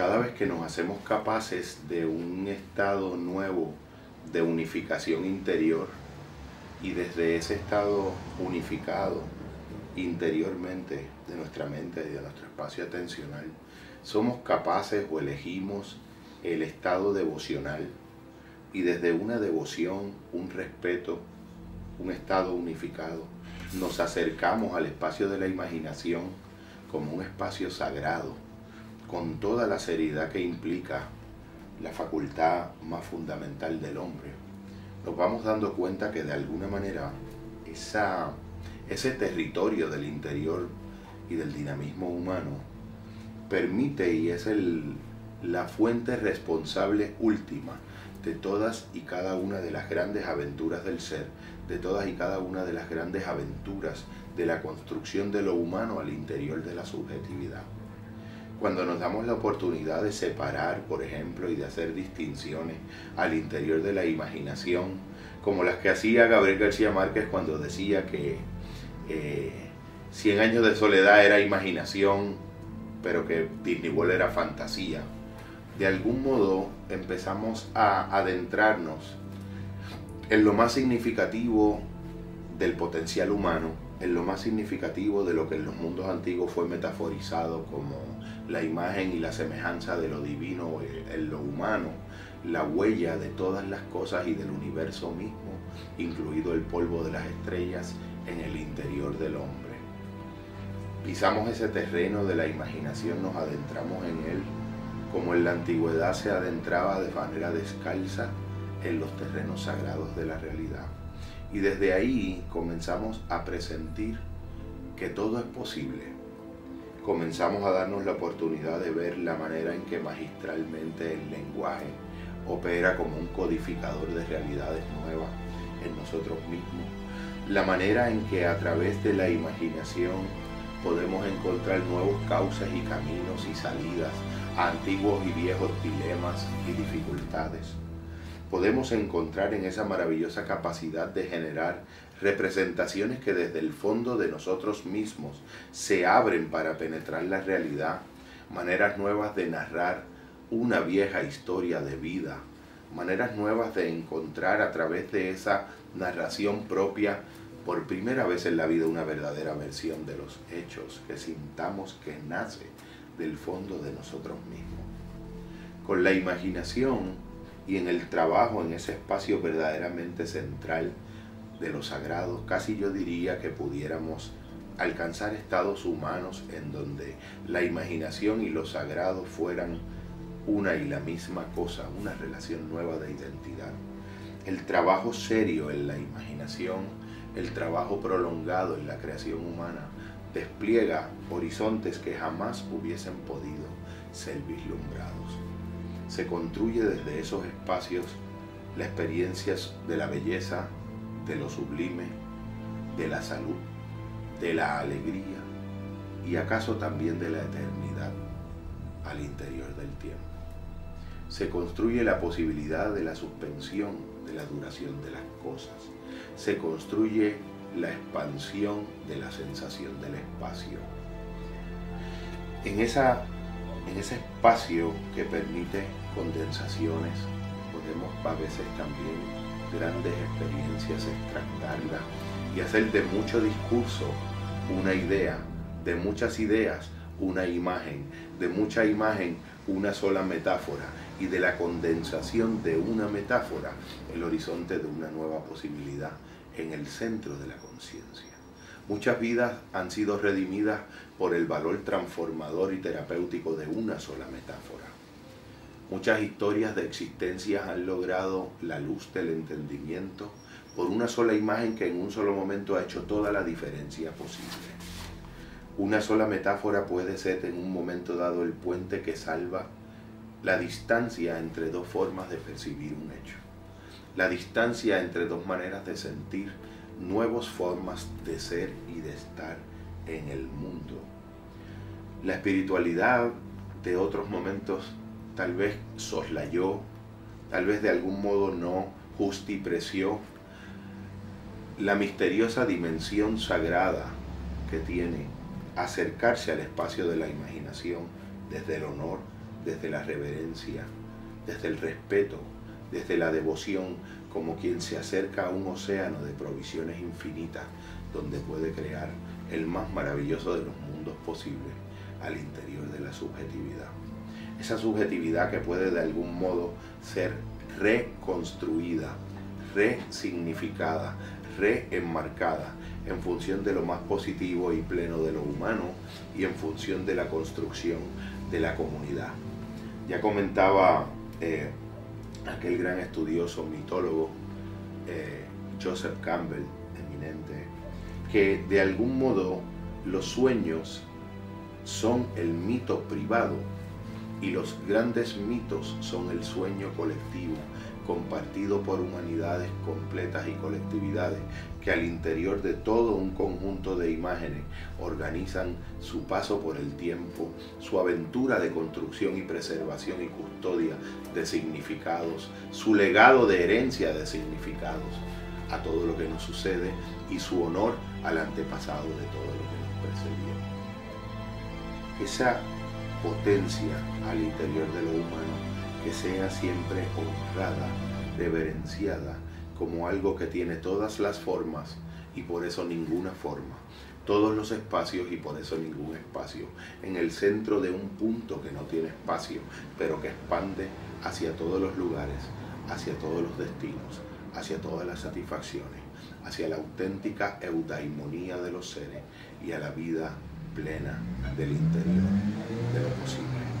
cada vez que nos hacemos capaces de un estado nuevo de unificación interior y desde ese estado unificado interiormente de nuestra mente y de nuestro espacio atencional, somos capaces o elegimos el estado devocional y desde una devoción, un respeto, un estado unificado, nos acercamos al espacio de la imaginación como un espacio sagrado, con toda la seriedad que implica la facultad más fundamental del hombre, nos vamos dando cuenta que de alguna manera esa, ese territorio del interior y del dinamismo humano permite y es el, la fuente responsable última de todas y cada una de las grandes aventuras del ser, de todas y cada una de las grandes aventuras de la construcción de lo humano al interior de la subjetividad. Cuando nos damos la oportunidad de separar, por ejemplo, y de hacer distinciones al interior de la imaginación, como las que hacía Gabriel García Márquez cuando decía que eh, Cien años de soledad era imaginación, pero que Disney World era fantasía. De algún modo empezamos a adentrarnos en lo más significativo del potencial humano, en lo más significativo de lo que en los mundos antiguos fue metaforizado como la imagen y la semejanza de lo divino en lo humano, la huella de todas las cosas y del universo mismo, incluido el polvo de las estrellas en el interior del hombre. Pisamos ese terreno de la imaginación, nos adentramos en él, como en la antigüedad se adentraba de manera descalza en los terrenos sagrados de la realidad. Y desde ahí comenzamos a presentir que todo es posible. Comenzamos a darnos la oportunidad de ver la manera en que magistralmente el lenguaje opera como un codificador de realidades nuevas en nosotros mismos. La manera en que a través de la imaginación podemos encontrar nuevos causas y caminos y salidas a antiguos y viejos dilemas y dificultades podemos encontrar en esa maravillosa capacidad de generar representaciones que desde el fondo de nosotros mismos se abren para penetrar la realidad, maneras nuevas de narrar una vieja historia de vida, maneras nuevas de encontrar a través de esa narración propia por primera vez en la vida una verdadera versión de los hechos que sintamos que nace del fondo de nosotros mismos. Con la imaginación y en el trabajo, en ese espacio verdaderamente central de lo sagrado, casi yo diría que pudiéramos alcanzar estados humanos en donde la imaginación y lo sagrado fueran una y la misma cosa, una relación nueva de identidad. El trabajo serio en la imaginación, el trabajo prolongado en la creación humana, despliega horizontes que jamás hubiesen podido ser vislumbrados se construye desde esos espacios la experiencia de la belleza, de lo sublime, de la salud, de la alegría y acaso también de la eternidad al interior del tiempo. Se construye la posibilidad de la suspensión de la duración de las cosas. Se construye la expansión de la sensación del espacio. En esa en ese espacio que permite condensaciones, podemos a veces también grandes experiencias extractarlas y hacer de mucho discurso una idea, de muchas ideas una imagen, de mucha imagen una sola metáfora y de la condensación de una metáfora el horizonte de una nueva posibilidad en el centro de la conciencia. Muchas vidas han sido redimidas por el valor transformador y terapéutico de una sola metáfora. Muchas historias de existencias han logrado la luz del entendimiento por una sola imagen que en un solo momento ha hecho toda la diferencia posible. Una sola metáfora puede ser en un momento dado el puente que salva la distancia entre dos formas de percibir un hecho, la distancia entre dos maneras de sentir nuevas formas de ser y de estar en el mundo. La espiritualidad de otros momentos tal vez soslayó, tal vez de algún modo no justipreció la misteriosa dimensión sagrada que tiene acercarse al espacio de la imaginación desde el honor desde la reverencia, desde el respeto, desde la devoción, como quien se acerca a un océano de provisiones infinitas, donde puede crear el más maravilloso de los mundos posibles al interior de la subjetividad. Esa subjetividad que puede de algún modo ser reconstruida, resignificada, reenmarcada en función de lo más positivo y pleno de lo humano y en función de la construcción de la comunidad. Ya comentaba eh, aquel gran estudioso, mitólogo, eh, Joseph Campbell, eminente, que de algún modo los sueños son el mito privado y los grandes mitos son el sueño colectivo compartido por humanidades completas y colectividades que al interior de todo un conjunto de imágenes organizan su paso por el tiempo, su aventura de construcción y preservación y custodia de significados, su legado de herencia de significados a todo lo que nos sucede y su honor al antepasado de todo lo que nos precedió. Esa potencia al interior de lo humano que sea siempre honrada, reverenciada, como algo que tiene todas las formas y por eso ninguna forma, todos los espacios y por eso ningún espacio, en el centro de un punto que no tiene espacio, pero que expande hacia todos los lugares, hacia todos los destinos, hacia todas las satisfacciones, hacia la auténtica eudaimonía de los seres y a la vida plena del interior de lo posible.